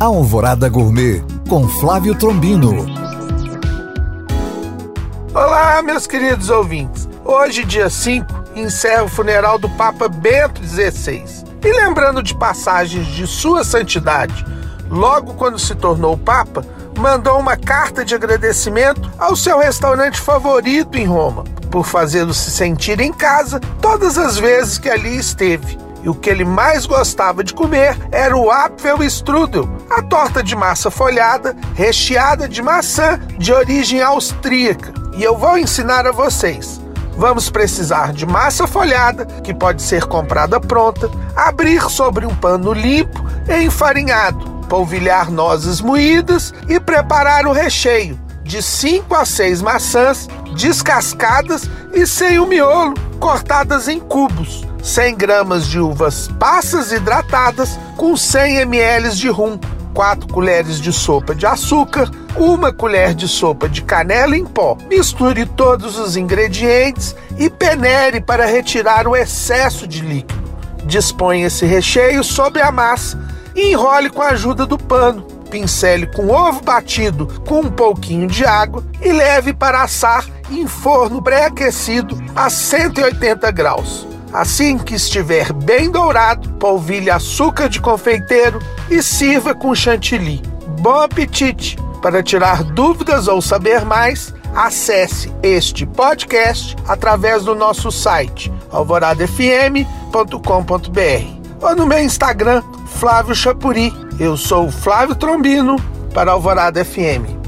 Alvorada Gourmet com Flávio Trombino. Olá, meus queridos ouvintes. Hoje, dia 5, encerra o funeral do Papa Bento XVI. E lembrando de passagens de Sua Santidade, logo quando se tornou Papa, mandou uma carta de agradecimento ao seu restaurante favorito em Roma, por fazê-lo se sentir em casa todas as vezes que ali esteve e o que ele mais gostava de comer era o Apfelstrudel, a torta de massa folhada recheada de maçã de origem austríaca. E eu vou ensinar a vocês. Vamos precisar de massa folhada, que pode ser comprada pronta, abrir sobre um pano limpo e enfarinhado, polvilhar nozes moídas e preparar o recheio de 5 a 6 maçãs descascadas e sem o miolo, cortadas em cubos. 100 gramas de uvas passas hidratadas com 100 ml de rum, 4 colheres de sopa de açúcar, uma colher de sopa de canela em pó. Misture todos os ingredientes e peneire para retirar o excesso de líquido. Disponha esse recheio sobre a massa e enrole com a ajuda do pano. Pincele com ovo batido com um pouquinho de água e leve para assar em forno pré-aquecido a 180 graus. Assim que estiver bem dourado, polvilhe açúcar de confeiteiro e sirva com chantilly. Bom apetite! Para tirar dúvidas ou saber mais, acesse este podcast através do nosso site alvoradafm.com.br ou no meu Instagram, Flávio Chapuri. Eu sou o Flávio Trombino para Alvorada FM.